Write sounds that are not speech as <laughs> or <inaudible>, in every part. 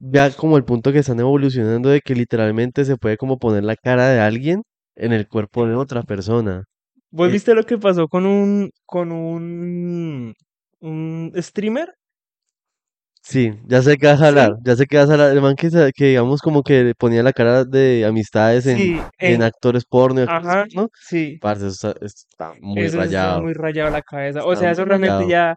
ya como el punto que están evolucionando de que literalmente se puede como poner la cara de alguien en el cuerpo de otra persona. ¿Vos Eh, viste lo que pasó con un, con un, un streamer? Sí, ya sé que vas a hablar, Sí, ya sé que vas a hablar. El man que, que digamos como que ponía la cara de amistades en, sí, en en, actores porno ajá, porno. sí. Parce, eso está, está muy Eso es rayado. muy rayado la cabeza. O Está sea, eso realmente ya,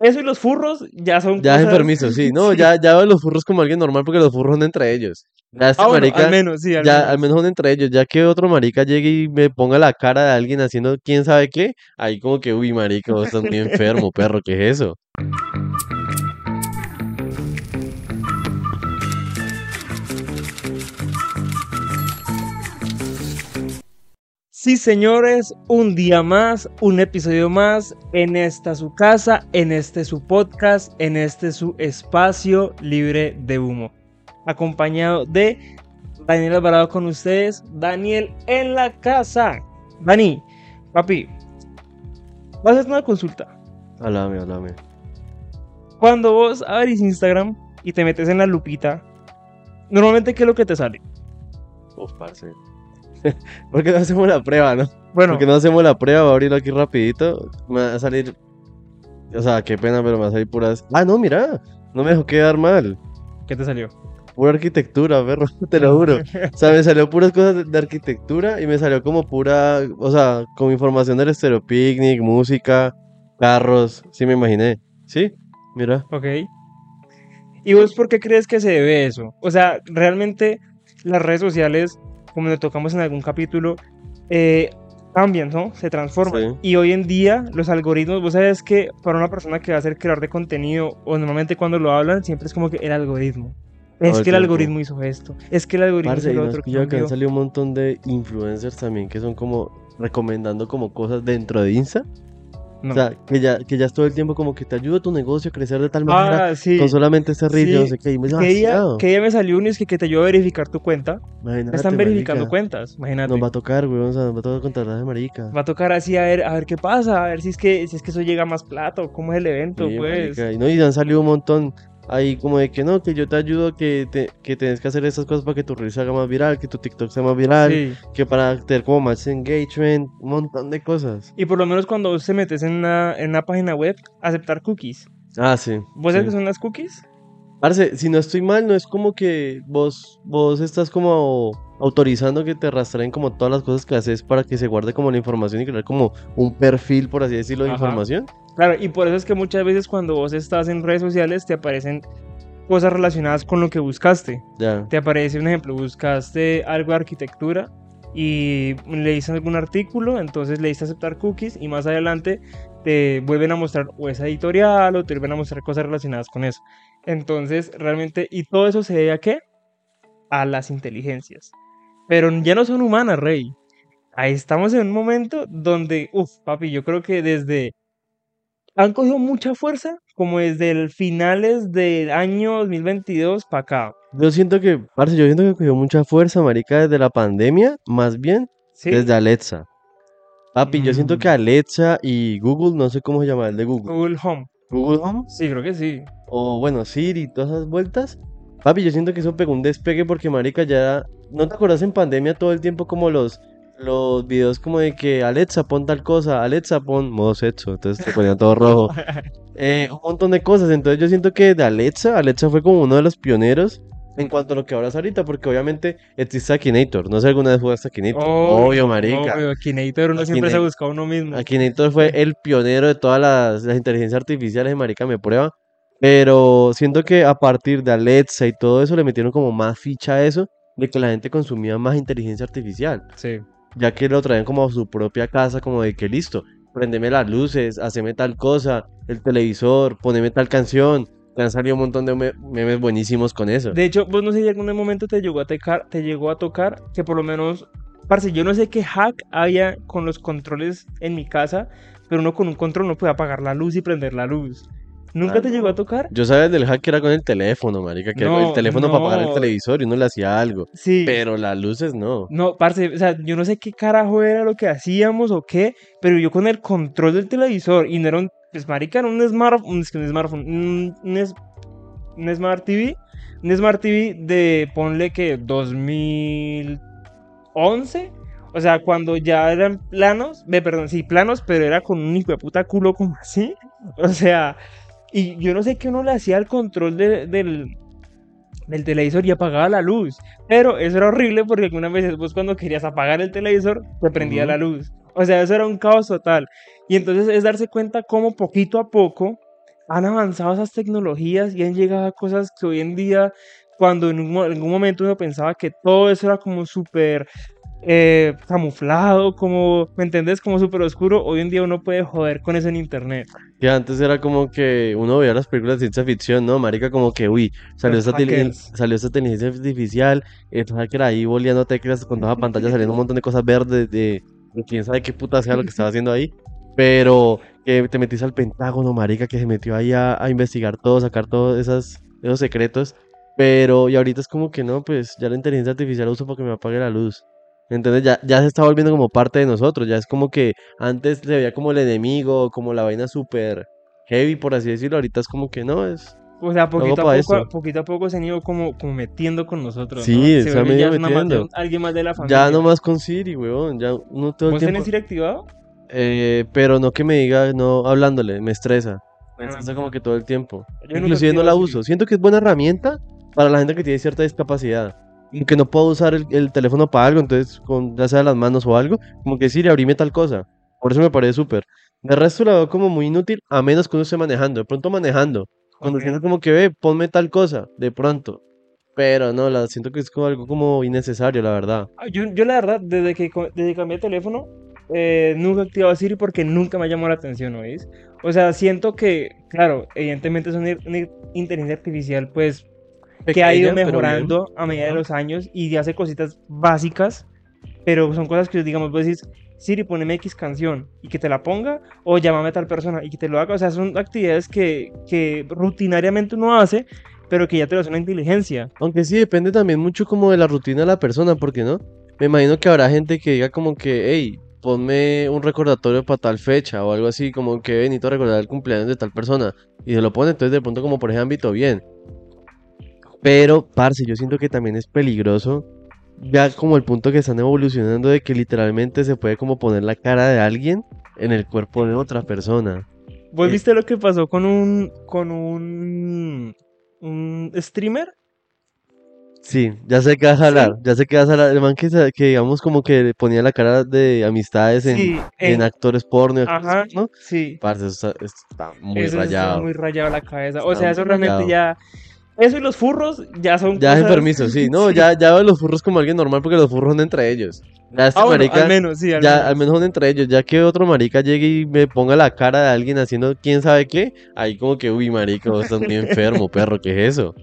eso y los furros ya son Ya es cosas, enfermizo, sí. No, <laughs> ya, ya veo los furros como alguien normal porque los furros son entre ellos. Ya este Ah, bueno, al marica, menos, sí, al ya al menos. menos son entre ellos. Ya que otro marica llegue y me ponga la cara de alguien haciendo quién sabe qué, ahí como que, uy, marica, vos estás muy <laughs> enfermo, perro, ¿qué es eso? Sí, señores, un día más, un episodio más en esta su casa, en este su podcast, en este su espacio libre de humo. Acompañado de Daniel Alvarado con ustedes, Daniel en la casa. Dani, papi, vas a hacer una consulta. Háblame, háblame. Cuando vos abrís Instagram y te metes en la lupita, normalmente, ¿qué es lo que te sale? Uf, parce. <laughs> ¿Por qué no hacemos la prueba, no? Bueno, ¿Por qué no hacemos la prueba? Voy a abrirlo aquí rapidito. Me va a salir... O sea, qué pena, pero me va a salir puras... Ah, no, mira. No me dejó quedar mal. ¿qué te salió? Pura arquitectura, perro, <laughs> te lo juro. O sea, me salió puras cosas de, arquitectura y me salió como pura, o sea, como información del Stereo Picnic, música, carros, sí me imaginé. ¿Sí? Mira. Ok. ¿Y vos por qué crees que se debe eso? O sea, realmente las redes sociales, como le tocamos en algún capítulo, eh, cambian, ¿no? Se transforman. Sí. Y hoy en día los algoritmos, vos sabes que para una persona que va a ser creador de contenido, o normalmente cuando lo hablan, siempre es como que el algoritmo. Es el que el algoritmo hizo esto. Es que el algoritmo Parce, hizo lo otro. pillado que han salido un montón de influencers también que son como recomendando como cosas dentro de Insta. No. O sea, que ya, que ya es todo el tiempo como que te ayuda tu negocio a crecer de tal manera ah, sí. con solamente este reel, yo no Sí, sé qué, me Que día, me salió uno y es que, que te ayuda a verificar tu cuenta. Imagínate, Están verificando marica. cuentas, imagínate. Nos va a tocar, güey, o sea, nos va a tocar contratar de marica. Va a tocar así a ver, a ver qué pasa, a ver si es que si es que eso llega más plato, cómo es el evento, Sí, pues. marica, Y, no, y han salido un montón ahí como de que no, que yo te ayudo, que, te, que tienes que hacer estas cosas para que tu reel se haga más viral, que tu TikTok sea más viral, Sí. que para tener como más engagement, un montón de cosas. Y por lo menos cuando vos te metes en una, en una página web, aceptar cookies. Ah, sí. ¿Vos sí. sabes qué son las cookies? Parce, si no estoy mal, no es como que vos, vos estás como autorizando que te rastreen como todas las cosas que haces para que se guarde como la información y crear como un perfil, por así decirlo, de Ajá. información. Claro, y por eso es que muchas veces cuando vos estás en redes sociales te aparecen cosas relacionadas con lo que buscaste. Ya. Te aparece un ejemplo, buscaste algo de arquitectura y leíste algún artículo, entonces le diste aceptar cookies y más adelante te vuelven a mostrar o esa editorial o te vuelven a mostrar cosas relacionadas con eso. Entonces, realmente, y todo eso se debe a qué? A las inteligencias. Pero ya no son humanas, Rey. Ahí estamos en un momento donde, uff, papi, yo creo que desde... Han cogido mucha fuerza, como desde el finales del año 2022 para acá. Yo siento que, parce, yo siento que cogió mucha fuerza, marica, desde la pandemia, más bien ¿Sí? desde Alexa. Papi, yo siento Mm. que Alexa y Google, no sé cómo se llama el de Google. Google Home. Google Home, Sí, creo que sí. o bueno, Siri todas esas vueltas. Papi, yo siento que eso pegó un despegue porque, marica, ya... ¿No te acuerdas en pandemia todo el tiempo como los, los videos como de que Alexa, pon tal cosa, Alexa, pon modo sexo, entonces te ponía todo rojo. <laughs> Eh, un montón de cosas, entonces yo siento que de Alexa, Alexa fue como uno de los pioneros en cuanto a lo que hablas ahorita, porque obviamente existe Akinator, no sé si alguna vez jugaste Akinator. Oh, Obvio, marica. Obvio, Akinator, uno siempre se Akinator. busca a uno mismo. Akinator fue el pionero de todas las, las inteligencias artificiales de marica me prueba. Pero siento que a partir de Alexa y todo eso le metieron como más ficha a eso de que la gente consumía más inteligencia artificial, Sí. ya que lo traían como a su propia casa, como de que listo, prendeme las luces, haceme tal cosa, el televisor, poneme tal canción. Te han salido un montón de me- memes buenísimos con eso. De hecho, vos no sé si en algún momento te llegó a tocar, te llegó a tocar que por lo menos, parce, yo no sé qué hack había con los controles en mi casa, pero uno con un control no puede apagar la luz y prender la luz. ¿Nunca Ah, te llegó a tocar? Yo sabía del hack que era con el teléfono, marica, que era el teléfono para apagar el televisor y uno le hacía algo. Sí. Pero las luces no. No, parce, o sea, yo no sé qué carajo era lo que hacíamos o qué, pero yo con el control del televisor y no era un, pues marica, era un smartphone, es que un smartphone, un, un un Smart TV, un Smart TV de, ponle que 2011. O sea, cuando ya eran planos, ve, perdón, sí, planos, pero era con un hijo de puta culo como así. O sea, y yo no sé qué uno le hacía al control de- del, del televisor y apagaba la luz. Pero eso era horrible porque algunas veces vos cuando querías apagar el televisor, te prendía la luz. O sea, eso era un caos total. Y entonces es darse cuenta cómo poquito a poco han avanzado esas tecnologías y han llegado a cosas que hoy en día, cuando en un en algún momento uno pensaba que todo eso era como súper eh, camuflado, como, ¿me entendés? Como súper oscuro, hoy en día uno puede joder con eso en internet. Que antes era como que uno veía las películas de ciencia ficción, ¿no? Marica, como que, uy, salió esta, salió esta inteligencia artificial, el hacker ahí boleando teclas con toda la pantalla saliendo un montón de cosas verdes de, de quién sabe qué puta sea lo que estaba haciendo ahí. Pero que te metiste al Pentágono, marica, que se metió ahí a, a investigar todo, sacar todos esas, esos secretos. Pero, y ahorita es como que no, pues ya la inteligencia artificial uso para que me apague la luz. ¿Entendés? Ya, ya se está volviendo como parte de nosotros. Ya es como que antes se veía como el enemigo, como la vaina súper heavy, por así decirlo. Ahorita es como que no, es. O sea, poquito a poco, eso. poquito a poco se han ido como, como metiendo con nosotros. Sí, ¿no? se ve han más de metiendo. un- alguien más de la familia. Ya nomás con Siri, weón. Ya uno todo el ¿Vos tiempo. tenés Siri activado? Eh, pero no que me diga, no hablándole, me estresa. Me Ah. estresa como que todo el tiempo. Yo Inclusive no la Siri. uso. Siento que es buena herramienta para la gente que tiene cierta discapacidad. Que no puedo usar el, el teléfono para algo, entonces con ya sea las manos o algo, como que Siri, abrime tal cosa. Por eso me parece súper. De resto la veo como muy inútil, a menos que uno esté manejando. De pronto manejando. Cuando Ok. siento como que ve, ponme tal cosa, de pronto. Pero no, la siento que es como algo como innecesario, la verdad. Ah, Yo, yo la verdad, desde que, desde que cambié de teléfono, eh, nunca he activado Siri porque nunca me ha llamado la atención, ¿oís? O sea, siento que, claro, evidentemente es una, una inteligencia artificial, pues, que ha ido mejorando a medida de los años y hace cositas básicas, pero son cosas que, digamos, vos decís, Siri, poneme X canción y que te la ponga, o llámame a tal persona y que te lo haga. O sea, son actividades que, que rutinariamente uno hace, pero que ya te lo hace una inteligencia. Aunque sí depende también mucho como de la rutina de la persona, porque no? Me imagino que habrá gente que diga como que, hey, ponme un recordatorio para tal fecha o algo así, como que "Ve, necesito recordar el cumpleaños de tal persona. Y se lo pone, entonces de pronto como por ese ámbito, bien. Pero, parce, yo siento que también es peligroso, ya como el punto que están evolucionando de que literalmente se puede como poner la cara de alguien en el cuerpo de otra persona. ¿Vos Eh. viste lo que pasó con un con un un streamer? Sí, ya sé que vas a hablar, ya sé que vas a hablar. El man que, que digamos como que ponía la cara de amistades en, Sí, en en- actores porno, Ajá, ¿no? sí. Parce, eso está, eso está muy Eso está rayado. muy rayado la cabeza. O Está sea, eso realmente ya eso y los furros ya son Ya es cosas- enfermizo, sí, no, Sí. <laughs> ya, ya veo los furros como alguien normal porque los furros son entre ellos. Ya este Ah, bueno, marica, al menos, sí, al ya menos. al menos son entre ellos, ya que otro marica llegue y me ponga la cara de alguien haciendo quién sabe qué, ahí como que, uy, marica, vos estás muy enfermo, perro, ¿qué es eso?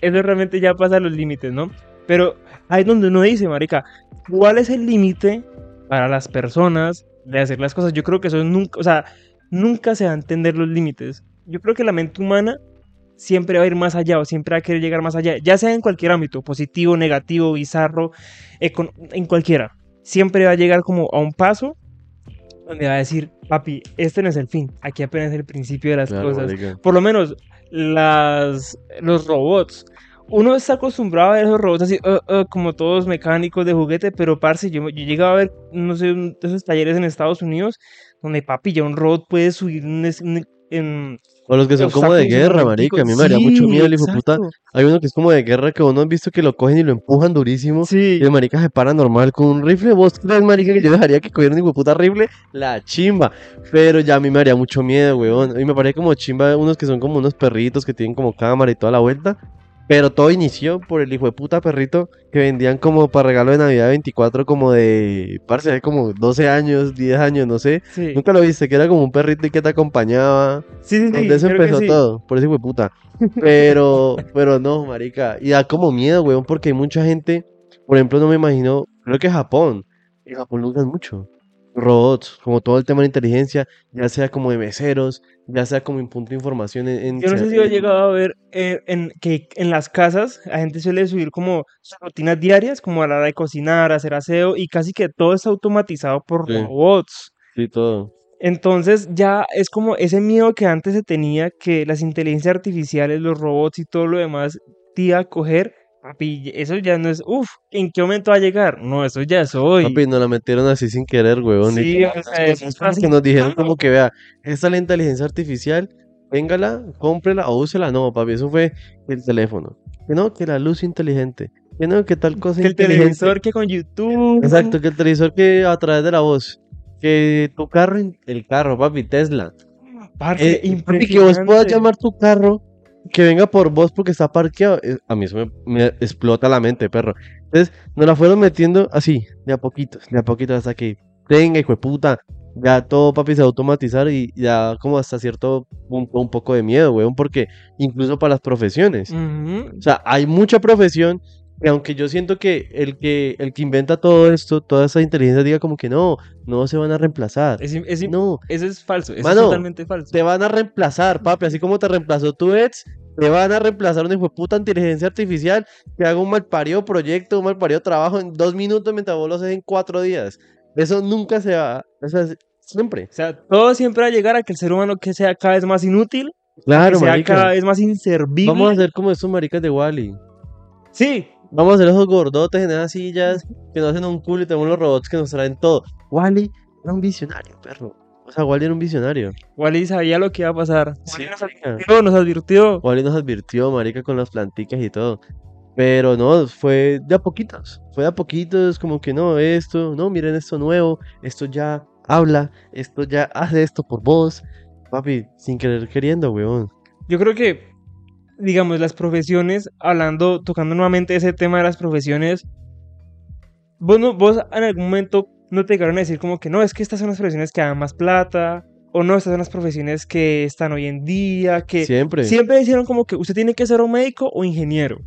Eso realmente ya pasa los límites, ¿no? Pero ahí es donde uno dice, marica, ¿cuál es el límite para las personas de hacer las cosas? Yo creo que eso nunca, o sea, nunca se va a entender los límites. Yo creo que la mente humana siempre va a ir más allá o siempre va a querer llegar más allá, ya sea en cualquier ámbito, positivo, negativo, bizarro, en cualquiera. Siempre va a llegar como a un paso donde va a decir, papi, este no es el fin, aquí apenas es el principio de las Claro, cosas marica. por lo menos las, los robots. Uno está acostumbrado a ver esos robots así, uh, uh, como todos mecánicos de juguete, pero parce, yo, yo llegaba a ver, no sé, un- esos talleres en Estados Unidos, donde papi, ya un robot puede subir un, un- en O los que son como de guerra, marica, a mí me daría mucho miedo el hijo de puta. Hay uno que es como de guerra que uno ha visto que lo cogen y lo empujan durísimo. Sí, Y el marica se para normal con un rifle. ¿Vos crees, marica, que yo dejaría que cogiera un hijo de puta rifle? La chimba. Pero ya a mí me haría mucho miedo, weón. Y me parece como chimba unos que son como unos perritos que tienen como cámara y toda la vuelta. Pero todo inició por el hijo de puta perrito que vendían como para regalo de Navidad 24 como de, parce, como 12 años, 10 años, no sé. sí, Nunca lo viste, que era como un perrito y que te acompañaba. sí, sí, sí, Donde eso creo que empezó sí. todo, por ese hijo de puta. Pero, <laughs> pero no, marica. Y da como miedo, weón, porque hay mucha gente, por ejemplo, no me imagino, creo que Japón. En Japón lo usan mucho. Robots, como todo el tema de inteligencia, ya sea como de meseros, ya sea como en punto de información en... Yo no sé si he llegado a ver eh, en, que en las casas la gente suele subir como sus rutinas diarias, como a la hora de cocinar, hacer aseo, y casi que todo está automatizado por Sí. robots. Sí, todo. Entonces ya es como ese miedo que antes se tenía que las inteligencias artificiales, los robots y todo lo demás permitía coger, papi, eso ya no es, uff, ¿en qué momento va a llegar? No, eso ya es hoy. Papi, nos la metieron así sin querer, y Sí, o sea, es así. que nos dijeron como que vea, esta es la inteligencia artificial, téngala, cómprela o úsela. No, papi, eso fue el teléfono. Que no, que la luz inteligente. Que no, que tal cosa Que el televisor, que con YouTube. Exacto, que el televisor que a través de la voz. Que tu carro, el carro, papi, Tesla. Parce, Eh, papi, que vos puedas llamar tu carro, que venga por vos porque está parqueado. eh, A mí eso me, me explota la mente, perro. Entonces, nos la fueron metiendo así, de a poquitos, de a poquitos, hasta que tenga, hijo de puta. Ya todo, papi, se va a automatizar y ya como hasta cierto punto un poco de miedo, weón, porque incluso para las profesiones. Ujú. O sea, hay mucha profesión que aunque yo siento que el que el que inventa todo esto, toda esa inteligencia diga como que no, no se van a reemplazar. Es es No, Eso es falso, eso Mano, es totalmente falso. te van a reemplazar, papi, así como te reemplazó tu ex, te van a reemplazar una hijo de puta inteligencia artificial que haga un malparido proyecto, un malparido trabajo en dos minutos mientras vos lo haces en cuatro días. Eso nunca se va, o sea, siempre. O sea, todo siempre va a llegar a que el ser humano que sea cada vez más inútil, que Claro, sea marica. cada vez más inservible. Vamos a hacer como esos maricas de Wally. Sí, Vamos a hacer esos gordotes en esas sillas que nos hacen un culo y tenemos los robots que nos traen todo. Wally era un visionario, perro. O sea, Wally era un visionario. Wally sabía lo que iba a pasar. Sí, Wally nos advirtió, nos advirtió. Wally nos advirtió, marica, con las planticas y todo. Pero no, fue de a poquitos. Fue de a poquitos, como que no, esto, no, miren esto nuevo, esto ya habla, esto ya hace esto por vos. Papi, sin querer queriendo, weón. Yo creo que, digamos, las profesiones, hablando, tocando nuevamente ese tema de las profesiones, vos, no, vos en algún momento no te llegaron a decir como que no, es que estas son las profesiones que dan más plata, o no, estas son las profesiones que están hoy en día, que Siempre. siempre decían como que usted tiene que ser o médico o ingeniero,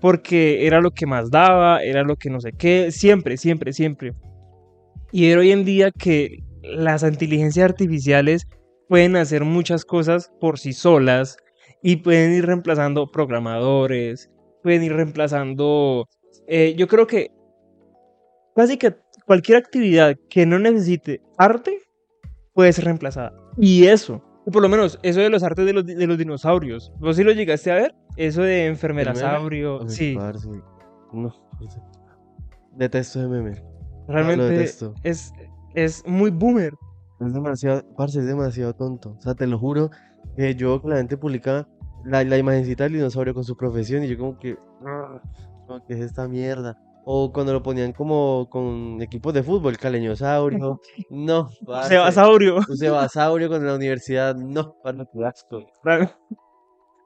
porque era lo que más daba, era lo que no sé qué, siempre, siempre, siempre. Y ver hoy en día que las inteligencias artificiales pueden hacer muchas cosas por sí solas y pueden ir reemplazando programadores, pueden ir reemplazando, eh, yo creo que casi que cualquier actividad que no necesite arte puede ser reemplazada. Y eso, por lo menos eso de los artes de los, de los dinosaurios, ¿vos sí lo llegaste a ver? Eso de enfermerasaurio, sí, No. Detesto ese meme. Realmente es, es muy boomer. Es demasiado, parce, es demasiado tonto. O sea, te lo juro que yo la gente publicaba la, la imagencita del dinosaurio con su profesión y yo como que, "Ah, como que es esta mierda. O cuando lo ponían como con equipos de fútbol, caleñosaurio. <laughs> No. Sebasaurio. Un cebasaurio con la universidad. No, qué asco.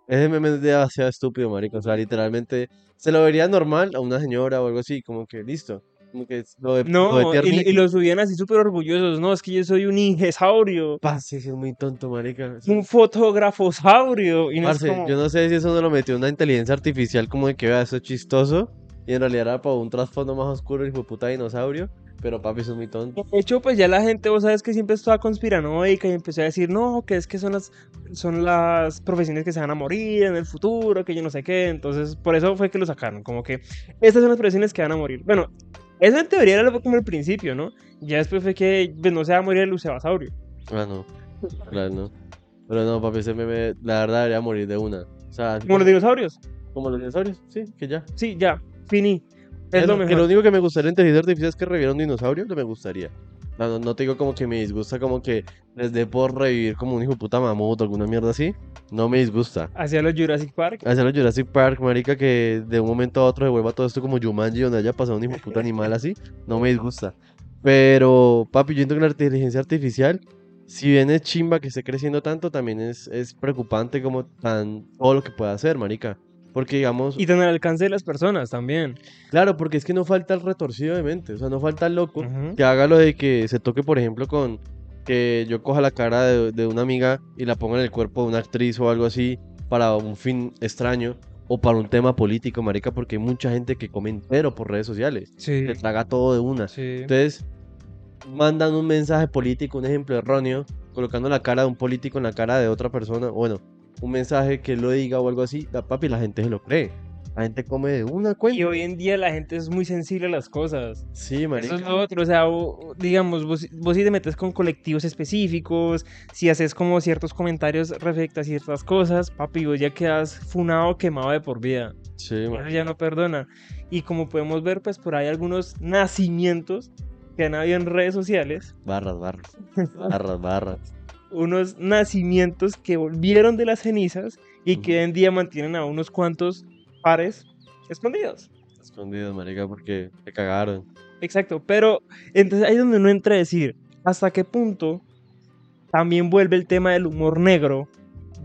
Ese meme es demasiado estúpido, marico. O sea, literalmente se lo vería normal a una señora o algo así, como que listo. Como que lo de, lo de No, y, y lo subían así súper orgullosos. No, es que yo soy un ingesaurio, Parce, es muy tonto, marica. un fotógrafosaurio. Y no Parce, como... yo no sé si eso no lo metió una inteligencia artificial como de que vea eso es chistoso y en realidad era para un trasfondo más oscuro y fue puta dinosaurio, pero papi eso es muy tonto. De hecho, pues ya la gente, vos sabes que siempre estaba conspiranoica y empezó a decir, no, que es que son las, son las profesiones que se van a morir en el futuro, que yo no sé qué. Entonces, por eso fue que lo sacaron. Como que estas son las profesiones que van a morir. Bueno, eso en teoría era lo- como el principio, ¿no? Ya después fue que pues, no se va a morir el lucebasaurio. Ah, no, claro, no. Pero no, papi, ese meme, la verdad debería morir de una. O sea, Como los dinosaurios. como los dinosaurios, sí, que ya. Sí, ya, finí. Es lo Que mejor. lo único que me gustaría en inteligencia artificial es que reviviera un dinosaurio, no me gustaría. No, no, no te digo como que me disgusta como que les dé por revivir como un hijo puta mamut o alguna mierda así. No me disgusta. Hacia los Jurassic Park. Hacia los Jurassic Park, marica, que de un momento a otro se vuelva todo esto como Jumanji, donde haya pasado un hijo puta animal así, no me disgusta. Pero, papi, yo entiendo que la inteligencia artificial, si bien es chimba que esté creciendo tanto, también es, es preocupante como tan todo lo que pueda hacer, marica. Porque, digamos, Y tener alcance de las personas también. claro, porque es que no falta el retorcido de mente, o sea, no falta el loco que haga lo de que se toque, por ejemplo, con que yo coja la cara de, de una amiga y la ponga en el cuerpo de una actriz o algo así para un fin extraño o para un tema político, marica, porque hay mucha gente que come entero por redes sociales, Sí. que traga todo de una. Sí. Entonces, mandan un mensaje político, un ejemplo erróneo, colocando la cara de un político en la cara de otra persona, bueno, un mensaje que él lo diga o algo así, la papi, la gente se lo cree. La gente come de una cuenta. Y hoy en día la gente es muy sensible a las cosas. Sí, marica. Eso es lo otro, o sea, digamos, vos, vos si te metes con colectivos específicos, si haces como ciertos comentarios respecto a ciertas cosas, papi, vos ya quedas funado, quemado de por vida. Sí, Eso marica. ya no perdona. Y como podemos ver, pues por ahí algunos nacimientos que han habido en redes sociales, Barras, barras. <laughs> Barras, barras. Unos nacimientos que volvieron de las cenizas y que hoy en día mantienen a unos cuantos pares escondidos. Escondidos, marica, porque te cagaron. Exacto, pero entonces ahí es donde uno entra a decir hasta qué punto también vuelve el tema del humor negro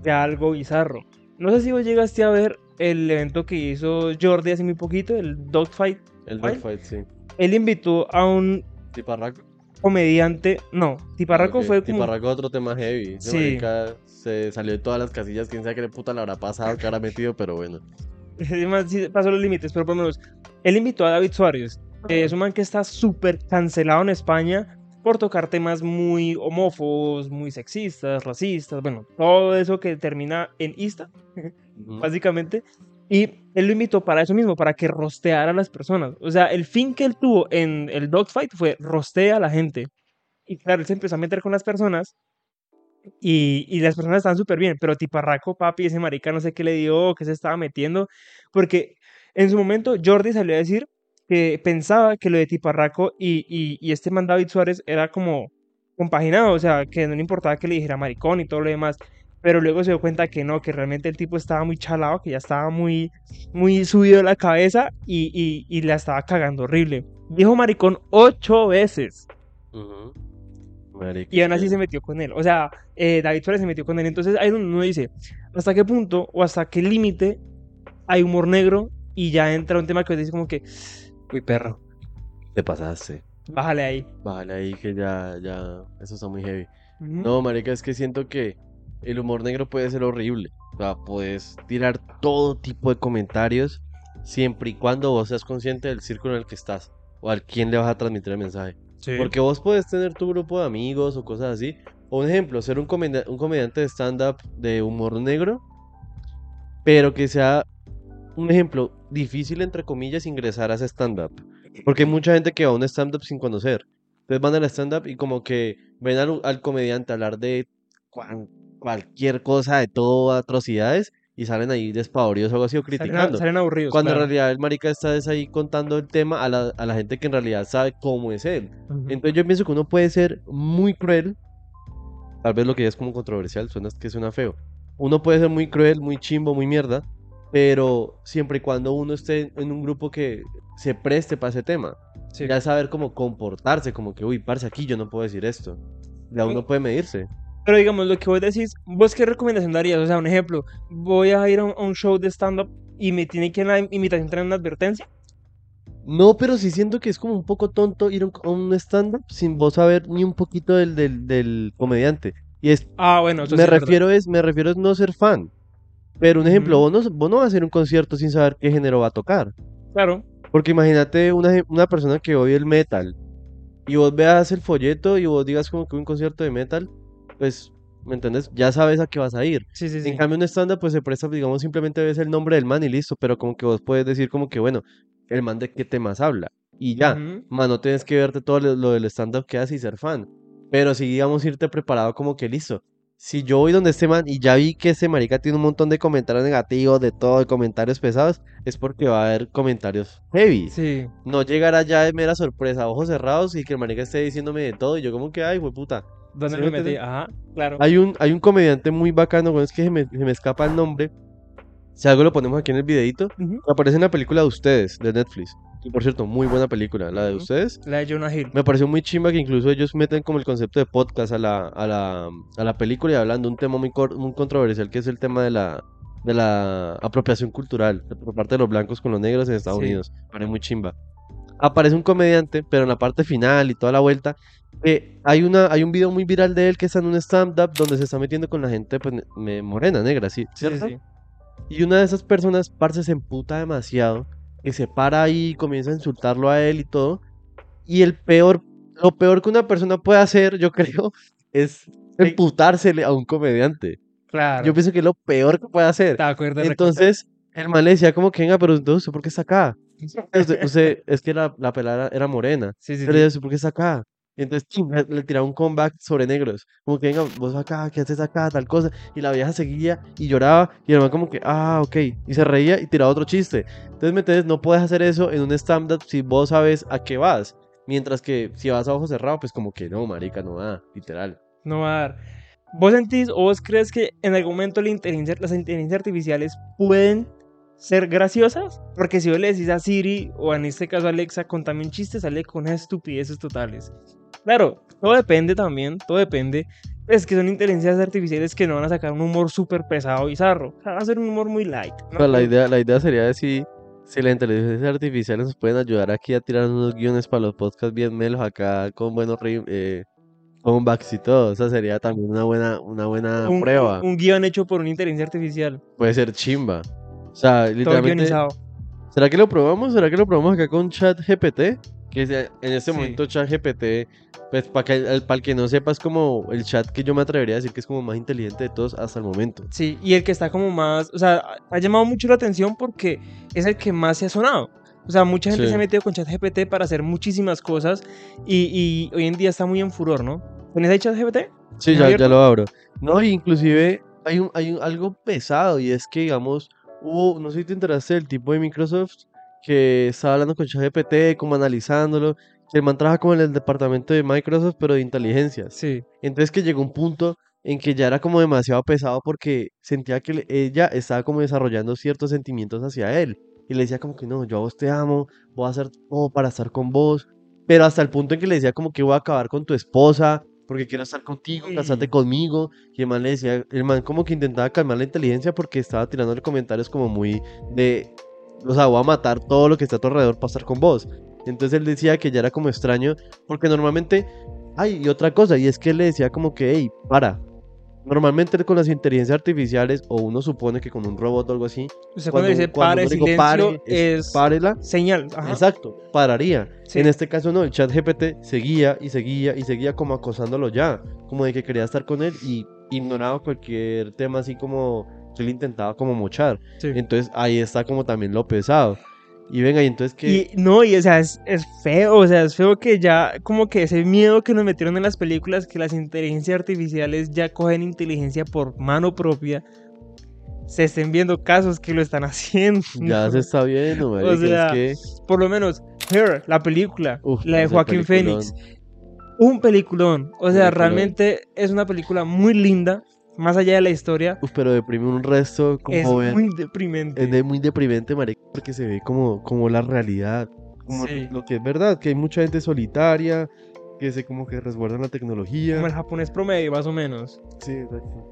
ya algo bizarro. No sé si vos llegaste a ver el evento que hizo Jordi hace muy poquito, el Dogfight. El dogfight, sí. Él invitó a un Tiparraco. Comediante, no, Tiparraco Ok, fue como... Tiparraco otro tema heavy. Sí. marica se salió de todas las casillas. Quién sabe qué le puta le habrá pasado, que habrá metido, pero bueno. <laughs> Además, sí pasó los límites, pero por lo menos él invitó a David Suárez. que es un man que está súper cancelado en España por tocar temas muy homófobos, muy sexistas, racistas, bueno, todo eso que termina en ista, <laughs> Ujú. básicamente. Y él lo invitó para eso mismo, para que rosteara a las personas. O sea, el fin que él tuvo en el dogfight fue rostea a la gente. Y claro, él se empezó a meter con las personas y, y las personas estaban súper bien, pero tiparraco, papi, ese marica no sé qué le dio, qué se estaba metiendo, porque en su momento Jordi salió a decir que pensaba que lo de tiparraco y, y, y este man David Suárez era como compaginado, o sea, que no le importaba que le dijera maricón y todo lo demás, pero luego se dio cuenta que no, que realmente el tipo estaba muy chalado, que ya estaba muy, muy subido de la cabeza y, y, y la estaba cagando horrible. Dijo maricón ocho veces. Y aún así sí. se metió con él. O sea, eh, David Suárez se metió con él. Entonces ahí es donde uno dice, ¿hasta qué punto o hasta qué límite hay humor negro? Y ya entra un tema que dice como que, uy, perro, Te pasaste. bájale ahí. Vale, ahí que ya, ya, eso está muy heavy. No, marica, es que siento que el humor negro puede ser horrible. O sea, puedes tirar todo tipo de comentarios siempre y cuando vos seas consciente del círculo en el que estás o al quién le vas a transmitir el mensaje. Sí. Porque vos puedes tener tu grupo de amigos o cosas así. O un ejemplo, ser un, comedia- un comediante de stand-up de humor negro, pero que sea un ejemplo difícil, entre comillas, ingresar a ese stand-up. Porque hay mucha gente que va a un stand-up sin conocer. Entonces van al stand-up y como que ven al, al comediante hablar de cualquier cosa, de todo, atrocidades, y salen ahí despavoridos o algo así o Salen, criticando. salen aburridos. Cuando claro. en realidad el marica está es ahí contando el tema a la, a la gente que en realidad sabe cómo es él. Ujú. Entonces yo pienso que uno puede ser muy cruel. Tal vez lo que ya es como controversial, suena que suena feo. Uno puede ser muy cruel, muy chimbo, muy mierda. Pero siempre y cuando uno esté en un grupo que se preste para ese tema. Sí. Ya saber cómo comportarse, como que, uy, parce, aquí yo no puedo decir esto. Ya uno puede medirse. Pero digamos, lo que vos decís, ¿vos qué recomendación darías? O sea, un ejemplo, voy a ir a un, a un show de stand-up y me tiene que en la invitación traer una advertencia. No, pero sí siento que es como un poco tonto ir a un- stand-up sin vos saber ni un poquito del, del, del comediante. Y es Ah, bueno, eso me refiero es, me refiero es no ser fan. Pero un ejemplo, vos, no, vos no vas a hacer un concierto sin saber qué género va a tocar. Claro. Porque imagínate una, una persona que oye el metal y vos veas el folleto y vos digas como que un concierto de metal, pues, ¿me entiendes? Ya sabes a qué vas a ir. Sí, sí, sí. En cambio, un stand-up, pues se presta, digamos, simplemente ves el nombre del man y listo, pero como que vos puedes decir como que, bueno, el man de qué temas habla. Y ya, Ujú. man, no tienes que verte todo lo, lo del stand-up que hace y ser fan. Pero sí, digamos, irte preparado como que listo. Si yo voy donde este man y ya vi que ese marica tiene un montón de comentarios negativos, de todo, de comentarios pesados, es porque va a haber comentarios heavy. Sí. No llegar allá de mera sorpresa, ojos cerrados y que el marica esté diciéndome de todo y yo como que, ay, puta. ¿Dónde ¿Sí me me metí? Ajá, claro. Hay un, hay un comediante muy bacano, bueno, es que se me, se me escapa el nombre. Si algo lo ponemos aquí en el videito. Ujú. Aparece en la película de ustedes, de Netflix. Y por cierto, muy buena película, la de ustedes. La de Jonah Hill. Me pareció muy chimba que incluso ellos meten como el concepto de podcast a la, a la, a la película y hablan de un tema muy, muy controversial que es el tema de la, de la apropiación cultural por parte de los blancos con los negros en Estados Sí. Unidos. Me parece muy chimba. Aparece un comediante, pero en la parte final y toda la vuelta, que hay, una, hay un video muy viral de él que está en un stand-up donde se está metiendo con la gente pues, ne- morena, negra, ¿sí? Sí, ¿cierto? sí. Y una de esas personas, parce, se emputa demasiado, que se para ahí y comienza a insultarlo a él y todo. Y el peor, lo peor que una persona puede hacer, yo <laughs> creo, es emputársele a un comediante. Claro. Yo pienso que es lo peor que puede hacer. Te acuerdas Entonces, el man le decía como que venga, pero entonces ¿usted por qué está acá? <laughs> Usted, usted- es que la, la pelada era morena. Sí, sí, Pero sí. ella, ¿usted por qué está acá? Entonces ¡tim! le, le tiraba un comeback sobre negros. Como que venga, vos acá, ¿qué haces acá? Tal cosa. Y la vieja seguía y lloraba. Y el man como que, ah, ok. Y se reía y tiraba otro chiste. Entonces, ¿me? No puedes hacer eso en un stand-up si vos sabes a qué vas. Mientras que si vas a ojo cerrado, pues como que no, marica, no va, literal. No va a dar. ¿Vos sentís o vos crees que en algún momento la inteligencia, las inteligencias artificiales pueden ser graciosas? Porque si vos le decís a Siri o en este caso a Alexa, contame un chiste, sale con unas estupideces totales. Claro, todo depende también, todo depende. Es que son inteligencias artificiales que no van a sacar un humor súper pesado bizarro. O sea, van a ser un humor muy light. ¿no? Pero la idea, la idea sería de si, si la inteligencia artificial nos pueden ayudar aquí a tirar unos guiones para los podcasts bien melos acá con buenos rim- eh, comebacks y todo. Esa sería también una buena, una buena un, prueba. un guion hecho por una inteligencia artificial. Puede ser chimba. O sea, Todo literalmente. guionizado. ¿Será que lo probamos? ¿Será que lo probamos acá con ChatGPT? Que en este Sí. momento ChatGPT, pues para que, el- para que no sepa, es como el chat que yo me atrevería a decir que es como más inteligente de todos hasta el momento. Sí, y el que está como más, o sea, ha llamado mucho la atención porque es el que más se ha sonado. O sea, mucha gente Sí. se ha metido con ChatGPT para hacer muchísimas cosas y, y hoy en día está muy en furor, ¿no? ¿Tienes ahí ChatGPT? Sí, ¿Es ya, ya lo abro. No, inclusive hay, un, hay un- algo pesado y es que, digamos, hubo, no sé si te enteraste del tipo de Microsoft que estaba hablando con ChatGPT, como analizándolo, que el man trabaja como en el departamento de Microsoft, pero de inteligencias. Sí. Entonces que llegó un punto en que ya era como demasiado pesado porque sentía que ella estaba como desarrollando ciertos sentimientos hacia él. Y le decía como que no, yo a vos te amo, voy a hacer todo para estar con vos. Pero hasta el punto en que le decía como que voy a acabar con tu esposa porque quiero estar contigo, casarte Mm. conmigo. Y el man le decía, el man como que intentaba calmar la inteligencia porque estaba tirándole comentarios como muy de, o sea, voy a matar todo lo que está a tu alrededor para estar con vos. Entonces él decía que ya era como extraño porque normalmente Ay, y otra cosa, y es que él le decía como que, hey, para. Normalmente con las inteligencias artificiales, o uno supone que con un robot o algo así, O sea, cuando, cuando- dice cuando silencio, pare, es es párela. señal. Ajá. Exacto, pararía. Sí. En este caso no, el chat GPT seguía y seguía y seguía como acosándolo ya, como de que quería estar con él y ignoraba cualquier tema así como que él intentaba como mochar. Sí. Entonces ahí está como también lo pesado. Y venga, y entonces que... Y no, y o sea, es, es feo, o sea, es feo que ya, como que ese miedo que nos metieron en las películas, que las inteligencias artificiales ya cogen inteligencia por mano propia, se estén viendo casos que lo están <laughs> haciendo. Ya se <laughs> está viendo, marica, es sea, que... Por lo menos, Her, la película, Uf, la de Joaquín. Phoenix, un peliculón, o sea, Peliculón. realmente es una película muy linda, más allá de la historia, Uf, pero deprime un resto como es muy deprimente. es de muy deprimente, marica, porque se ve como, como la realidad, como Sí. lo que es verdad, que hay mucha gente solitaria, que se como que resguardan la tecnología. Como el japonés promedio, más o menos. Sí, exacto.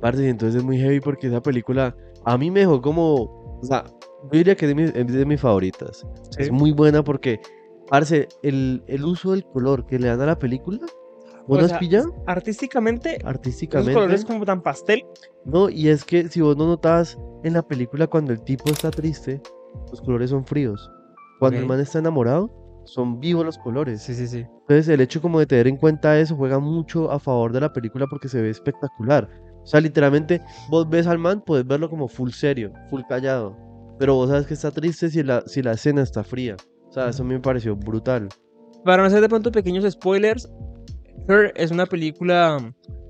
Parce, entonces es muy heavy porque esa película a mí me dejó como, o sea, yo diría que es de mis, es de mis favoritas. Sí. Es muy buena porque, parce, el, el uso del color que le dan a la película, ¿vos O sea? Artísticamente, Artísticamente. colores como tan pastel. No, y es que si vos no notas en la película cuando el tipo está triste, los colores son fríos. Cuando el man está enamorado, son vivos los colores. Sí, sí, sí. Entonces el hecho como de tener en cuenta eso juega mucho a favor de la película porque se ve espectacular. O sea, literalmente vos ves al man, puedes verlo como full serio, full callado. Pero vos sabes que está triste si la, si la escena está fría. O sea, eso a mí me pareció brutal. Para no hacer de pronto pequeños spoilers, Her es una película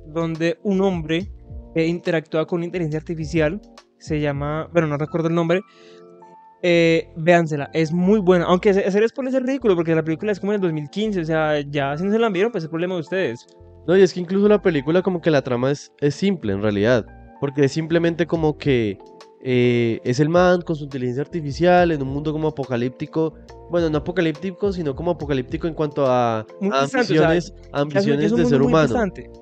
donde un hombre eh, interactúa con inteligencia artificial. Se llama, bueno, no recuerdo el nombre. Eh, véansela, es muy buena. Aunque hacer spoilers es ridículo porque la película es como del 2015. O sea, ya si no se la vieron, pues es problema de ustedes. No, y es que incluso la película como que la trama es, es simple en realidad. Porque es simplemente como que eh, es el man con su inteligencia artificial en un mundo como apocalíptico. Bueno, no apocalíptico, sino como apocalíptico en cuanto a, Muy a distante, o sea, ambiciones, Ya es un- ambiciones de ser humano.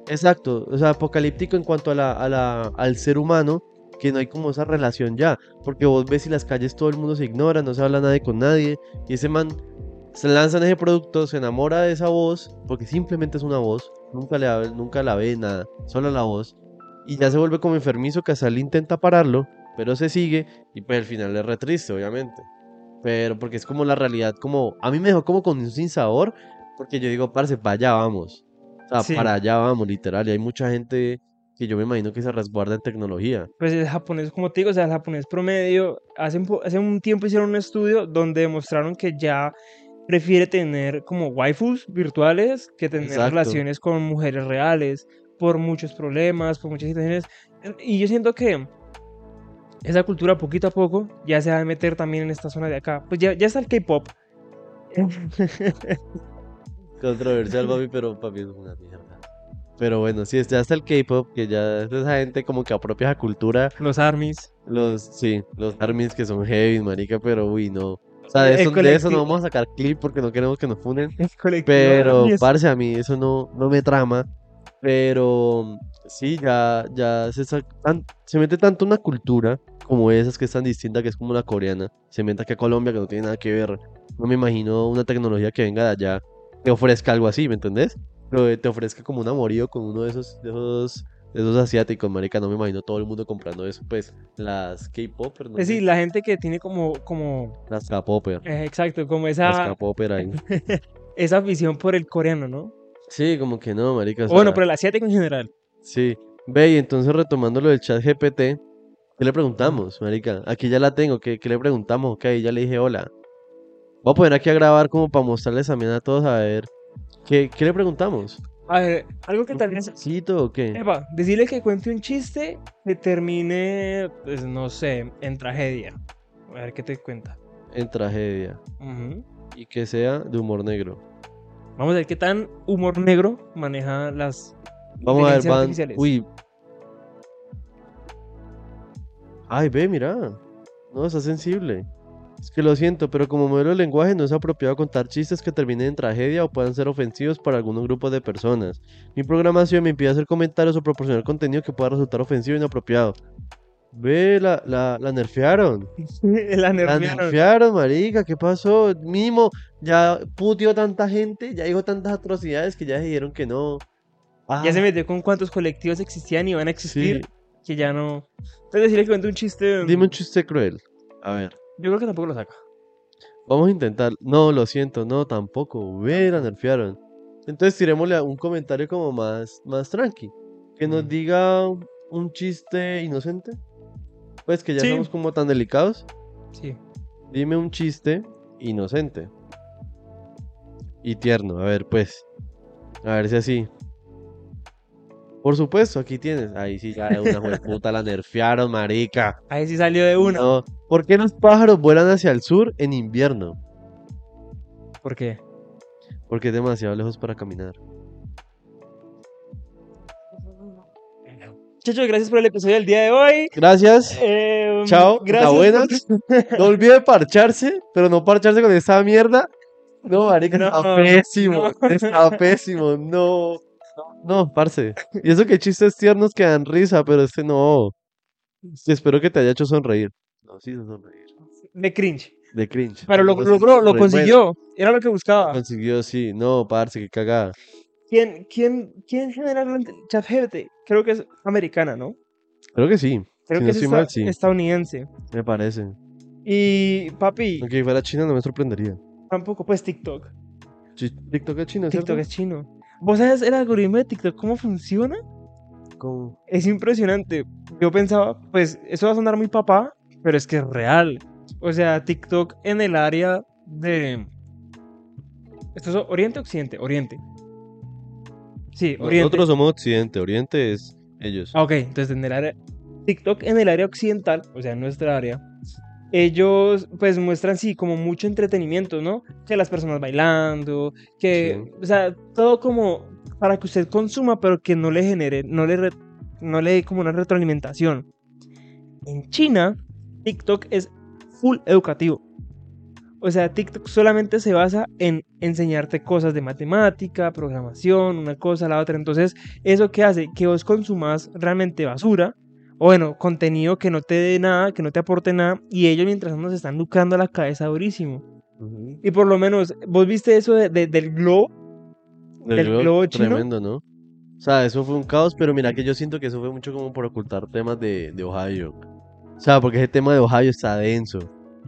Exacto, o sea, apocalíptico en cuanto a la, a la, al ser humano, que no hay como esa relación ya, porque vos ves y las calles todo el mundo se ignora, no se habla nadie con nadie, y ese man se lanza en ese producto, se enamora de esa voz, porque simplemente es una voz, nunca, le, nunca la ve nada, solo la voz, y ya se vuelve como enfermizo que hasta él intenta pararlo, pero se sigue, y pues al final es re triste, obviamente, pero porque es como la realidad, como, a mí me dejó como con un sinsabor, porque yo digo, parce, para allá vamos. O sea, Sí. para allá vamos, literal. Y hay mucha gente que yo me imagino que se resguarda en tecnología. Pues el japonés, como te digo, o sea, el japonés promedio, hace un, hace un tiempo hicieron un estudio donde demostraron que ya prefiere tener como waifus virtuales que tener Exacto. relaciones con mujeres reales por muchos problemas, por muchas situaciones. Y yo siento que esa cultura poquito a poco ya se va a meter también en esta zona de acá. Pues ya, ya está el K-pop. <laughs> Controversial, papi, pero papi es una mierda. Pero bueno, sí, ya está el K-pop, que ya es esa gente como que apropia esa cultura. Los armies. Los, sí, los armies que son heavy, marica, pero uy, no. O sea, de eso, de eso no vamos a sacar clip porque no queremos que nos funen. Pero, parce, a mí eso no, no me trama. Pero sí, ya, ya se, tan- se mete tanto una cultura como esas que es tan distinta, que es como la coreana. Se mete aquí a Colombia, que no tiene nada que ver. No me imagino una tecnología que venga de allá, que ofrezca algo así, ¿me entendés? Pero te ofrezca como un amorío con uno de esos, de esos, esos asiáticos, marica. No me imagino todo el mundo comprando eso. Pues las K-popers, no Es decir, la gente que tiene como, como, las K-popper. eh, exacto, como Las esa, K-popper ahí. <laughs> esa afición por el coreano, ¿no? Sí, como que no, marica. o bueno, por el asiático en general. Sí. Ve, y entonces retomando lo del chat GPT, ¿qué le preguntamos, marica? Aquí ya la tengo, ¿qué, qué le preguntamos? Ok, ya le dije hola. Voy a poner aquí a grabar como para mostrarles también a todos a ver. ¿Qué, qué le preguntamos? A ver, algo que ¿Un tal vez... chismecito o qué? Epa, decirle que cuente un chiste que termine, pues no sé, en tragedia. A ver qué te cuenta. En tragedia. Y que sea de humor negro. Vamos a ver qué tan humor negro maneja las Vamos a ver, van. artificiales. Uy. Ay, ve, mira. No, está sensible. Es que lo siento, pero como modelo de lenguaje no es apropiado contar chistes que terminen en tragedia o puedan ser ofensivos para algunos grupos de personas. Mi programación me impide hacer comentarios o proporcionar contenido que pueda resultar ofensivo e inapropiado. Ve, la, la, la nerfearon. <laughs> la La nerfearon. nerfearon, marica. ¿Qué pasó? Mínimo, ya puteó tanta gente, ya dijo tantas atrocidades que ya dijeron que no. Ya se Ah, metió con cuántos colectivos existían y van a existir, sí. que ya no... Entonces decirle que cuente un chiste... Dime un chiste cruel. A ver. Yo creo que tampoco lo saca. Vamos a intentar. No, lo siento, no, tampoco. Ve, la nerfearon. Entonces tirémosle a un comentario como más, más tranqui. Que nos Mm. diga un chiste inocente. Pues que ya Sí. estamos como tan delicados. Sí. Dime un chiste inocente. Y tierno. A ver, pues. A ver si así. Por supuesto, aquí tienes. Ahí sí, ya de una puta la nerfearon, marica. Ahí sí salió de una. No. ¿Por qué los pájaros vuelan hacia el sur en invierno? ¿Por qué? Porque es demasiado lejos para caminar. Muchachos, gracias por el episodio del día de hoy. Gracias. Eh, Chao. Gracias. Buenas. por- No olvide parcharse, pero no parcharse con esta mierda. No, marica, está No, pésimo. no. Está pésimo. No. No, parce. Y eso que chistes tiernos que dan risa, pero este no. Espero que te haya hecho sonreír. No, sí, sonreír. De cringe. De cringe. Pero lo logró, lo re consiguió. Era lo que buscaba. Consiguió, sí. No, parce, qué cagada. ¿Quién, quién, quién genera ChatGPT? Creo que es americana, ¿no? Creo que sí. Creo si que no es estoy esta- mal, sí. estadounidense. Me parece. Y papi, Aunque fuera China no me sorprendería. tampoco, pues TikTok. TikTok es chino, TikTok ¿cierto? es chino. ¿Vos sabes el algoritmo de TikTok cómo funciona? ¿Cómo? Es impresionante. Yo pensaba, pues eso va a sonar muy papá, pero es que es real. O sea, TikTok en el área de... ¿Esto es Oriente o Occidente? Oriente. Sí, Oriente. Nosotros somos Occidente, Oriente es ellos. Ah, ok, entonces en el área... TikTok en el área occidental, o sea, en nuestra área, ellos pues muestran sí como mucho entretenimiento, ¿no? Que las personas bailando, que, Sí. o sea, todo como para que usted consuma, pero que no le genere, no le, re- no le dé como una retroalimentación. En China, TikTok es full educativo. O sea, TikTok solamente se basa en enseñarte cosas de matemática, programación, una cosa, la otra. Entonces, ¿eso qué hace? Que vos consumas realmente basura, o bueno, contenido que no te dé nada, que no te aporte nada, y ellos mientras se están lucrando la cabeza durísimo. Y por lo menos, ¿vos viste eso de- de- del globo? Del del globo, globo chino. Tremendo, ¿no? O sea, eso fue un caos, pero mira que yo siento que eso fue mucho como por ocultar temas de, de Ohio. O sea, porque ese tema de Ohio está denso.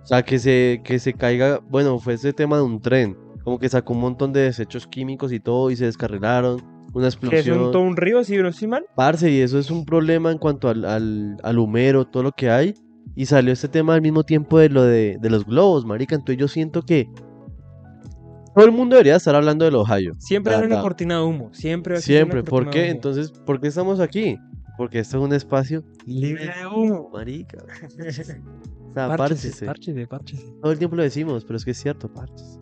O sea, que se, que se caiga, bueno, fue ese tema de un tren. Como que sacó un montón de desechos químicos y todo y se descarrilaron. Una Que es un, explosión. todo un río, si no estoy mal. Parce, y eso es un problema en cuanto al, al, al humero, todo lo que hay. Y salió este tema al mismo tiempo de lo de, de los globos, marica. Entonces yo siento que todo el mundo debería estar hablando del Ohio. Siempre hay una cortina de humo. Siempre Siempre. ¿Por qué? Entonces, ¿por qué estamos aquí? Porque esto es un espacio Libre de humo. marica. <laughs> O sea, Párchese, párchese. párchese, párchese. Todo el tiempo lo decimos, pero es que es cierto, parches.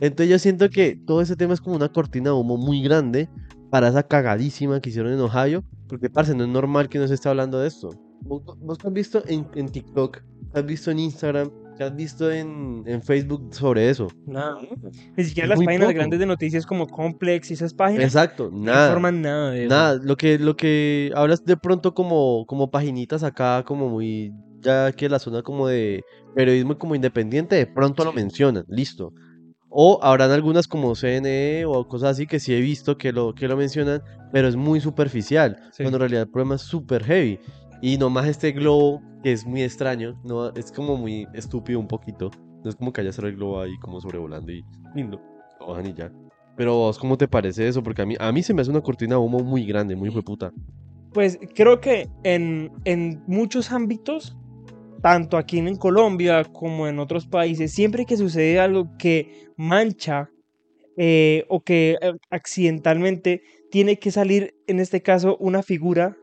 Entonces yo siento que todo ese tema es como una cortina de humo muy grande para esa cagadísima que hicieron en Ohio, porque parce, no es normal que no se esté hablando de esto. ¿Vos, has visto en, en TikTok? ¿Qué has visto en Instagram? ¿Qué has visto en, en Facebook sobre eso? Nada. Ni siquiera las muy páginas poco. grandes de noticias como Complex y esas páginas Exacto, no nada. informan nada de eso. Nada, lo que, lo que hablas de pronto como, como paginitas acá, como muy, ya que la zona como de periodismo como independiente, de pronto lo mencionan, listo. O habrán algunas como CNE o cosas así que sí he visto que lo, que lo mencionan, pero es muy superficial, Sí. cuando en realidad el problema es súper heavy. Y nomás este globo, que es muy extraño, no, es como muy estúpido un poquito. No es como que haya solo el globo ahí como sobrevolando y lindo. Lo bajan y ya. Pero vos, ¿cómo te parece eso? Porque a mí, a mí se me hace una cortina de humo muy grande, muy puta. Pues creo que en, en muchos ámbitos, tanto aquí en Colombia como en otros países, siempre que sucede algo que mancha eh, o que eh, accidentalmente tiene que salir, en este caso, una figura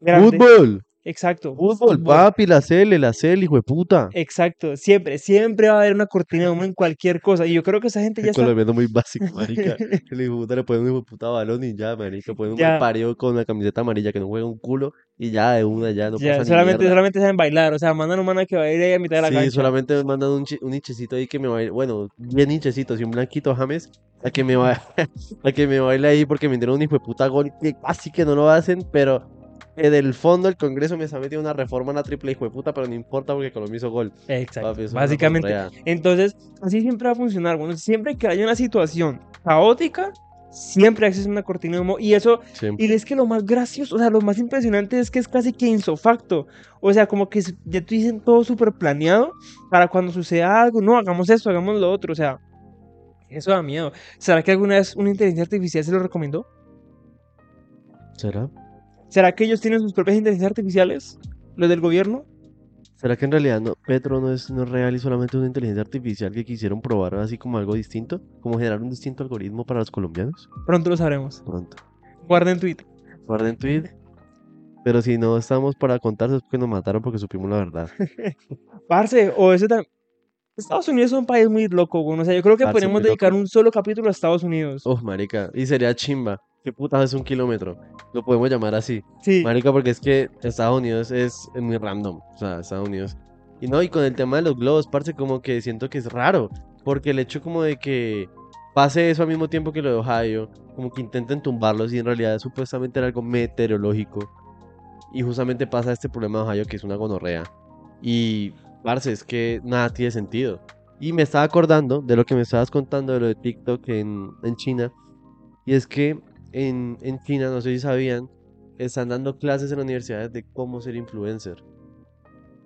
grande. ¡Fútbol! Exacto. ¡Fútbol, papi! La CL, la CL, hijo de puta. Exacto, siempre, siempre va a haber una cortina de humo en cualquier cosa. Y yo creo que esa gente ya está. colombiano muy básico, marica. <laughs> El hijo de puta le pone un hijo de puta balón y ya, marica. Pone un Ya. parido con la camiseta amarilla que no juega un culo y ya de una, ya no Ya, pasa ni solamente, mierda. solamente saben bailar. O sea, mandan un mana que va a ir ahí a mitad de la Sí, cancha. solamente me mandan un, un hinchecito ahí que me baile, bueno, bien hinchecitos y un blanquito James, a que me va, <laughs> a que me baile ahí porque me dieron un hijo de puta gol que casi que no lo hacen, pero que del fondo del Congreso me está metiendo una reforma en la triple hijo de puta, pero no importa porque Colombia hizo gol. Exacto. Papi, Básicamente. Entonces, así siempre va a funcionar. Bueno, siempre que haya una situación caótica, siempre existe una cortina de humo. Y eso, y es que lo más gracioso, o sea, lo más impresionante es que es casi que insofacto. O sea, como que ya te dicen todo súper planeado para cuando suceda algo, no, hagamos esto, hagamos lo otro. O sea, eso da miedo. ¿Será que alguna vez una inteligencia artificial se lo recomendó? ¿Será? ¿Será que ellos tienen sus propias inteligencias artificiales? ¿Los del gobierno? ¿Será que en realidad no, Petro no es, no es real y solamente una inteligencia artificial que quisieron probar así como algo distinto? ¿Como generar un distinto algoritmo para los colombianos? Pronto lo sabremos. Pronto. Guarden tweet. Guarden tweet. Pero si no estamos para contarse es porque nos mataron porque supimos la verdad. <laughs> Parce, o eso también. Estados Unidos es un país muy loco, güey. O sea, yo creo que Parce, podríamos muy dedicar loco. un solo capítulo a Estados Unidos. Uf, marica. Y sería chimba. ¿Qué putas es un kilómetro? Lo podemos llamar así. Sí. Marica, porque es que Estados Unidos es, muy random. O sea, Estados Unidos. Y no, y con el tema de los globos, parce, como que siento que es raro. Porque el hecho como de que pase eso al mismo tiempo que lo de Ohio, como que intenten tumbarlos y en realidad supuestamente era algo meteorológico. Y justamente pasa este problema de Ohio que es una gonorrea. Y, parce, es que nada tiene sentido. Y me estaba acordando de lo que me estabas contando de lo de TikTok en, en China. Y es que en, en China, no sé si sabían, están dando clases en las universidades de cómo ser influencer.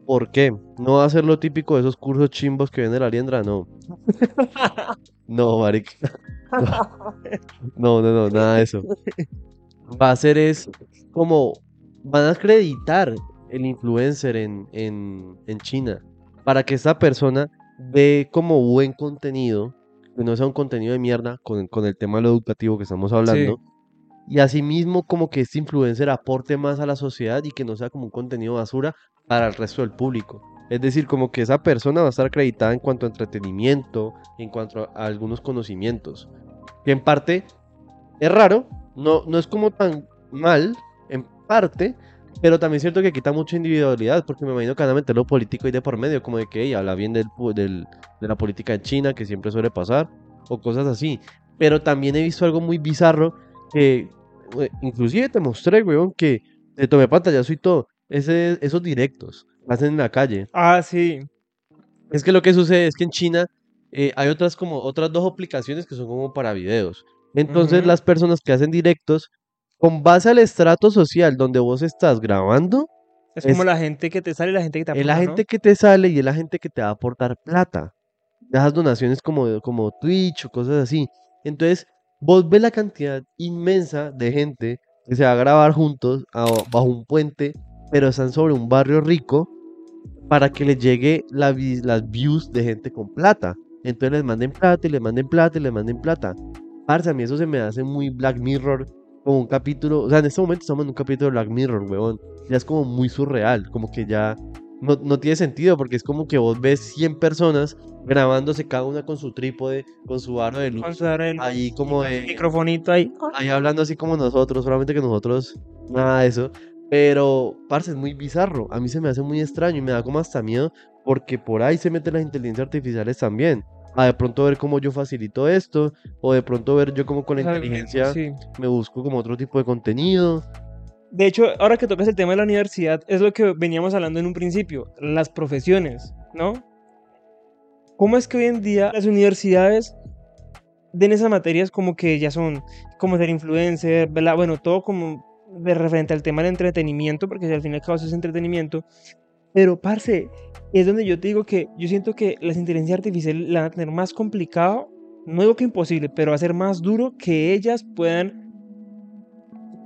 ¿Por qué? No va a ser lo típico de esos cursos chimbos que viene la liendra, no. <laughs> No, marica. No, no, no, nada de eso. Va a ser es como van a acreditar el influencer en, en, en China para que esta persona ve como buen contenido, que no sea un contenido de mierda con, con el tema de lo educativo que estamos hablando. Y asimismo como que este influencer aporte más a la sociedad y que no sea como un contenido basura para el resto del público. Es decir, como que esa persona va a estar acreditada en cuanto a entretenimiento, en cuanto a algunos conocimientos. Que en parte es raro, no, no es como tan mal, en parte, pero también es cierto que quita mucha individualidad, porque me imagino que van a lo político ahí de por medio, como de que ella habla bien del, del- de la política de China, que siempre suele pasar, o cosas así. Pero también he visto algo muy bizarro, que inclusive te mostré, weón, que te tomé pantallazo y todo, ese, esos directos, hacen en la calle. Ah, sí. Es que lo que sucede es que en China eh, hay otras como otras dos aplicaciones que son como para videos. Entonces las personas que hacen directos, con base al estrato social donde vos estás grabando, Es, Es- como la gente que te sale y la gente que te es la aporta, ¿no? gente que te sale y es la gente que te va a aportar plata. Dejas donaciones como, como Twitch o cosas así. Entonces, Vos ves la cantidad inmensa de gente que se va a grabar juntos bajo un puente, pero están sobre un barrio rico para que les llegue la las views de gente con plata. Entonces les manden plata y les manden plata y les manden plata. Parce, a mí eso se me hace muy Black Mirror, como un capítulo, o sea, en este momento estamos en un capítulo de Black Mirror, weón. Ya es como muy surreal, como que ya no, no tiene sentido, porque es como que vos ves 100 personas grabándose cada una con su trípode, con su aro de luz, Con su el ahí como de, microfonito ahí. ahí hablando así como nosotros, solamente que nosotros, nada de eso. Pero, parce, es muy bizarro. A mí se me hace muy extraño y me da como hasta miedo porque por ahí se meten las inteligencias artificiales también. A de pronto ver cómo yo facilito esto, o de pronto ver yo cómo con la inteligencia sí. me busco como otro tipo de contenido. De hecho, ahora que tocas el tema de la universidad, es lo que veníamos hablando en un principio, las profesiones, ¿no? ¿Cómo es que hoy en día las universidades den esas materias como que ya son como ser influencer, ¿verdad? bueno, todo como de referente al tema del entretenimiento, porque al fin y al cabo eso es entretenimiento, pero, parce, es donde yo te digo que yo siento que las inteligencias artificiales la van a tener más complicado, no digo que imposible, pero va a ser más duro que ellas puedan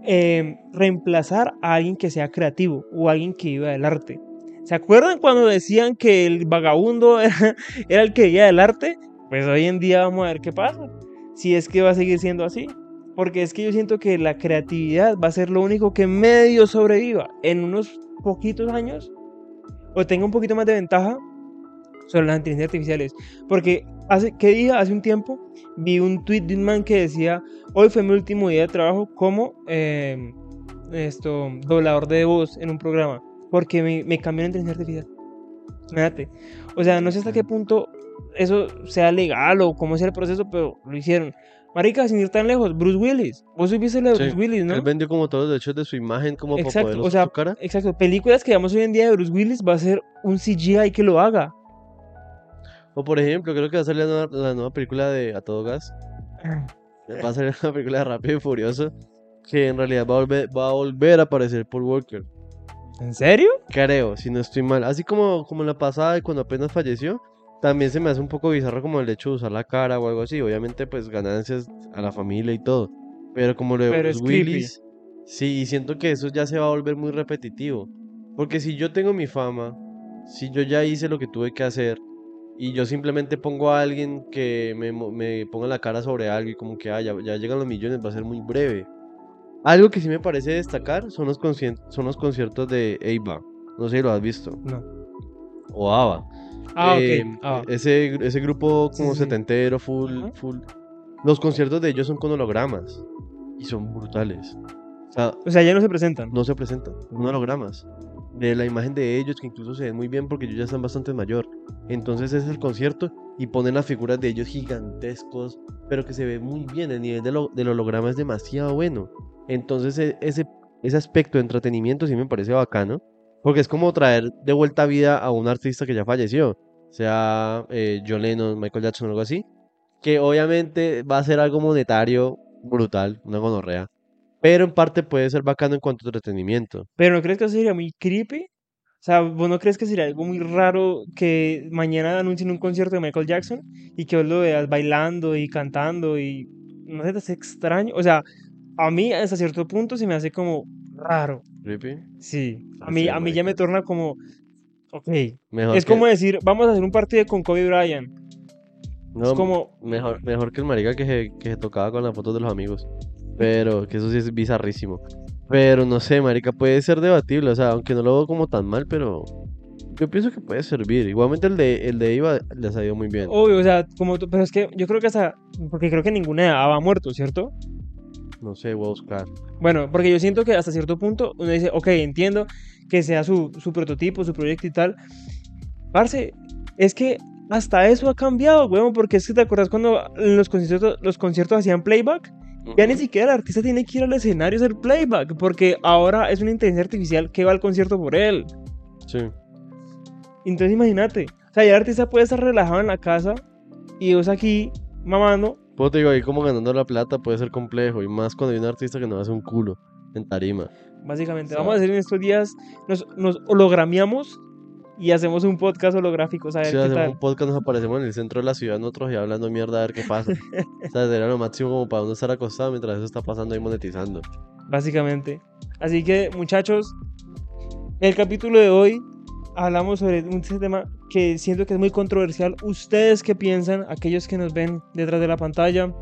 eh, reemplazar a alguien que sea creativo o alguien que viva del arte. ¿Se acuerdan cuando decían que el vagabundo <laughs> era, el que vivía del arte? Pues hoy en día vamos a ver qué pasa. Si es que va a seguir siendo así. Porque es que yo siento que la creatividad va a ser lo único que medio sobreviva en unos poquitos años o tenga un poquito más de ventaja sobre las inteligencias artificiales. Porque hace, ¿qué día? Hace un tiempo vi un tweet de un man que decía, hoy fue mi último día de trabajo como eh, esto, doblador de voz en un programa, porque me, me cambió la inteligencia artificial. Fíjate. O sea, no sé hasta qué punto eso sea legal o cómo sea el proceso, pero lo hicieron. Marica, sin ir tan lejos, Bruce Willis. Vos supiste lo de Sí, Bruce Willis, ¿no? Él vendió como todos los derechos de su imagen como para Exacto, poder o sea, su cara. exacto. Películas que veamos hoy en día de Bruce Willis va a ser un CGI que lo haga. O por ejemplo, creo que va a salir la nueva, la nueva película de A Todo Gas. <clears throat> Va a salir una película de Rápido y Furioso. Que en realidad va a volver, va a, volver a aparecer Paul Walker. ¿En serio? Creo, si no estoy mal. Así como, como en la pasada, cuando apenas falleció, también se me hace un poco bizarro como el hecho de usar la cara o algo así. Obviamente, pues ganancias a la familia y todo. Pero como lo de Pero Bruce creepy. Willis, sí, y siento que eso ya se va a volver muy repetitivo. Porque si yo tengo mi fama, si yo ya hice lo que tuve que hacer, y yo simplemente pongo a alguien que me, me ponga la cara sobre algo y como que ah, ya, ya llegan los millones, va a ser muy breve. Algo que sí me parece destacar son los, son los conciertos de Ava. No sé si lo has visto. No. O ABBA. Ah, Eh, ok. Ah, Ese, ese grupo como sí, setentero, full, Ajá. full. Los conciertos de ellos son con hologramas. Y son brutales. O sea, O sea, ya no se presentan. no se presentan, son hologramas. De la imagen de ellos, que incluso se ven muy bien porque ellos ya están bastante mayor. Entonces es el concierto y ponen las figuras de ellos gigantescos, pero que se ve muy bien. El nivel del, del holograma es demasiado bueno. Entonces e- ese, ese aspecto de entretenimiento sí me parece bacano. Porque es como traer de vuelta a vida a un artista que ya falleció. Sea eh, John Lennon, Michael Jackson o algo así. Que obviamente va a ser algo monetario brutal, una gonorrea. Pero en parte puede ser bacano en cuanto a entretenimiento. Pero ¿no crees que eso sería muy creepy? O sea, ¿vos no crees que sería algo muy raro que mañana anuncien un concierto de Michael Jackson y que vos lo veas bailando y cantando y no te hace extraño? O sea, a mí hasta cierto punto se me hace como raro. Creepy. Sí, a mí, a mí ya me torna como, ok. Mejor Es que- como decir, vamos a hacer un partido con Kobe Bryant. no, es como, mejor, mejor que el marica que se, que se tocaba con las fotos de los amigos. Pero que eso sí es bizarrísimo. Pero no sé, marica, puede ser debatible. O sea, aunque no lo veo como tan mal, pero yo pienso que puede servir. Igualmente el de, el de Iva les ha ido muy bien. obvio, o sea, como tú- pero es que yo creo que hasta, porque creo que ninguna de ABBA ha muerto, ¿cierto? No sé, voy a buscar. Bueno, porque yo siento que hasta cierto punto uno dice, ok, entiendo que sea su, su prototipo, su proyecto y tal. Parce, es que hasta eso ha cambiado, weón, porque es que te acuerdas cuando los conciertos, los conciertos hacían playback. Ya ni siquiera el artista tiene que ir al escenario a hacer playback, porque ahora es una inteligencia artificial que va al concierto por él. Sí. Entonces imagínate, o sea, ya el artista puede estar relajado en la casa y vos aquí mamando. Pues te digo, ahí como ganando la plata puede ser complejo. Y más cuando hay un artista que no hace un culo en tarima. Básicamente, Sí. vamos a hacer en estos días, nos, nos hologrameamos y hacemos un podcast holográfico, ¿sabes Si qué hacemos tal? un podcast, nos aparecemos en el centro de la ciudad nosotros y hablando mierda a ver qué pasa. <laughs> o sea, sería lo máximo como para uno estar acostado mientras eso está pasando y monetizando. Básicamente. Así que, muchachos, el capítulo de hoy hablamos sobre un tema que siento que es muy controversial. ¿Ustedes qué piensan? Aquellos que nos ven detrás de la pantalla.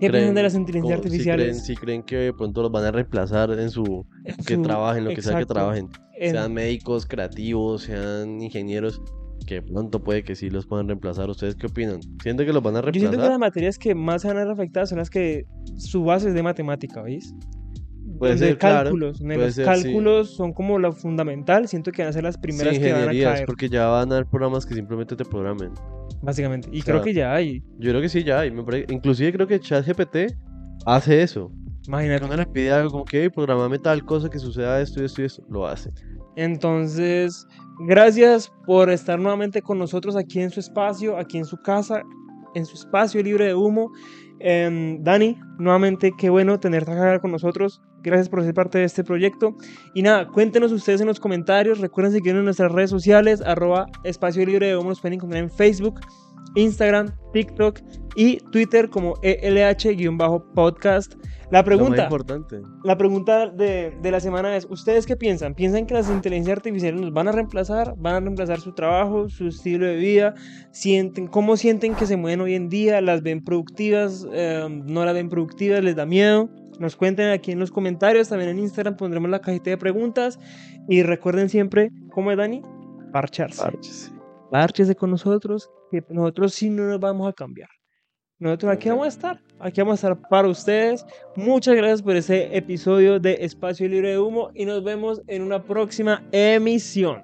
¿Qué piensan de las inteligencias como- si creen, artificiales? si creen que de pronto los van a reemplazar en su... En que su- trabajen, lo que sea que exacto. trabajen. En- Sean médicos, creativos, sean ingenieros, que pronto puede que sí los puedan reemplazar. ¿Ustedes qué opinan? ¿Sienten que los van a Yo siento que reemplazar? las materias que más se van a ver afectadas son las que su base es de matemática, ¿veis? Puede de ser, claro, cálculos. donde puede los ser, sí. cálculos son como lo fundamental. Siento que van a ser las Sí, primeras que van a caer, porque ya van a haber programas que simplemente te programen. básicamente. Y O creo que ya hay. Yo creo que sí, ya hay. Inclusive creo que ChatGPT hace eso. Imagínate. uno le pide algo como que, "Hey, programame tal cosa que suceda esto y esto y esto. Lo hace. Entonces, gracias por estar nuevamente con nosotros aquí en su espacio, aquí en su casa, en su espacio libre de humo. Em, Dani, nuevamente, qué bueno tenerte acá con nosotros. Gracias por ser parte de este proyecto. Y nada, cuéntenos ustedes en los comentarios. Recuerden seguirnos en nuestras redes sociales, arroba espacio libre de. Nos pueden encontrar en Facebook, Instagram, TikTok y Twitter como ELH-podcast. La pregunta, importante. la pregunta de, de la semana es, ¿ustedes qué piensan? ¿Piensan que las inteligencias artificiales nos van a reemplazar? ¿Van a reemplazar su trabajo, su estilo de vida? ¿Sienten, ¿Cómo sienten que se mueven hoy en día? ¿Las ven productivas? Eh, ¿No las ven productivas? ¿Les da miedo? nos cuenten aquí en los comentarios, también en Instagram pondremos la cajita de preguntas y recuerden siempre, ¿cómo es Dani? Parcharse. Parchese. Parchese con nosotros, que nosotros sí no nos vamos a cambiar. Nosotros aquí vamos a estar, aquí vamos a estar para ustedes. Muchas gracias por este episodio de Espacio Libre de Humo y nos vemos en una próxima emisión.